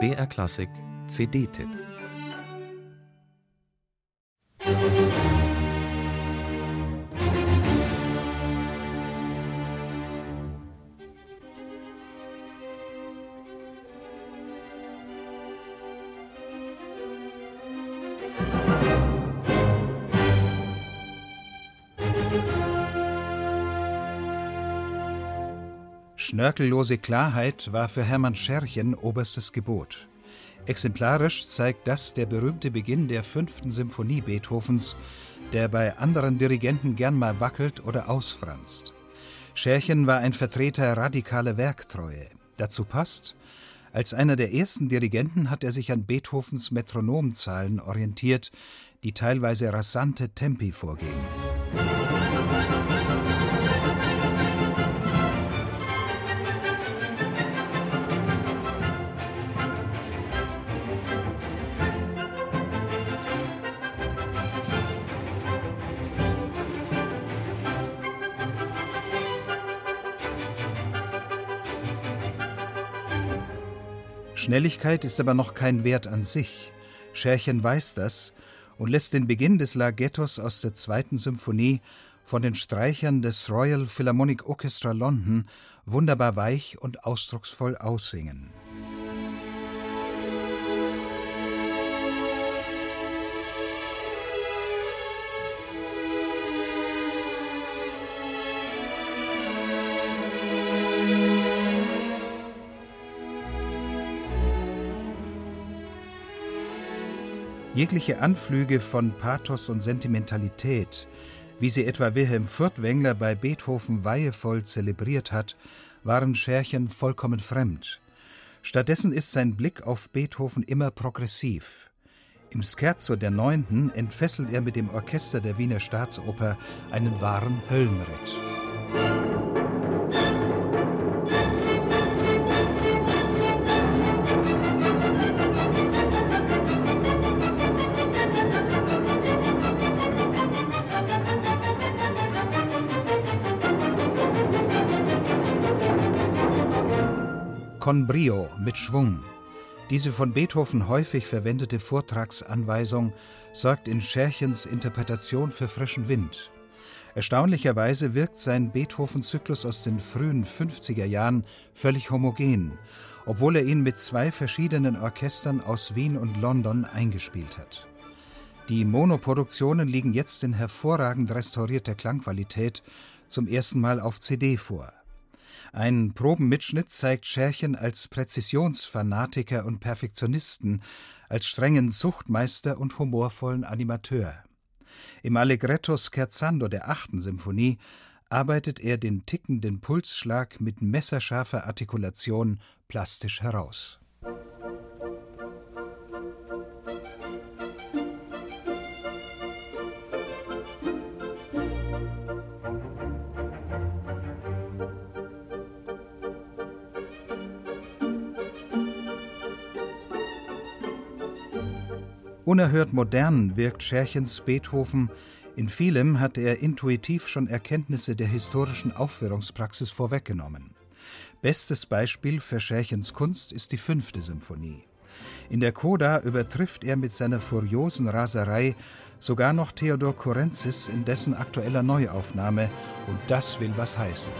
BR Klassik CD-Tipp Schnörkellose Klarheit war für Hermann Scherchen oberstes Gebot. Exemplarisch zeigt das der berühmte Beginn der fünften Symphonie Beethovens, der bei anderen Dirigenten gern mal wackelt oder ausfranst. Scherchen war ein Vertreter radikaler Werktreue. Dazu passt, als einer der ersten Dirigenten hat er sich an Beethovens Metronomzahlen orientiert, die teilweise rasante Tempi vorgeben. Schnelligkeit ist aber noch kein Wert an sich. Scherchen weiß das und lässt den Beginn des Larghettos aus der zweiten Symphonie von den Streichern des Royal Philharmonic Orchestra London wunderbar weich und ausdrucksvoll aussingen. Jegliche Anflüge von Pathos und Sentimentalität, wie sie etwa Wilhelm Furtwängler bei Beethoven weihevoll zelebriert hat, waren Scherchen vollkommen fremd. Stattdessen ist sein Blick auf Beethoven immer progressiv. Im Scherzo der Neunten entfesselt er mit dem Orchester der Wiener Staatsoper einen wahren Höllenritt. Con brio mit Schwung. Diese von Beethoven häufig verwendete Vortragsanweisung sorgt in Scherchens Interpretation für frischen Wind. Erstaunlicherweise wirkt sein Beethoven-Zyklus aus den frühen 50er Jahren völlig homogen, obwohl er ihn mit zwei verschiedenen Orchestern aus Wien und London eingespielt hat. Die Monoproduktionen liegen jetzt in hervorragend restaurierter Klangqualität zum ersten Mal auf CD vor. Ein Probenmitschnitt zeigt Scherchen als Präzisionsfanatiker und Perfektionisten, als strengen Zuchtmeister und humorvollen Animateur. Im Allegretto Scherzando der achten Symphonie arbeitet er den tickenden Pulsschlag mit messerscharfer Artikulation plastisch heraus. Unerhört modern wirkt Scherchens Beethoven. In vielem hat er intuitiv schon Erkenntnisse der historischen Aufführungspraxis vorweggenommen. Bestes Beispiel für Scherchens Kunst ist die fünfte Symphonie. In der Coda übertrifft er mit seiner furiosen Raserei sogar noch Theodor Kurenzis in dessen aktueller Neuaufnahme, und das will was heißen.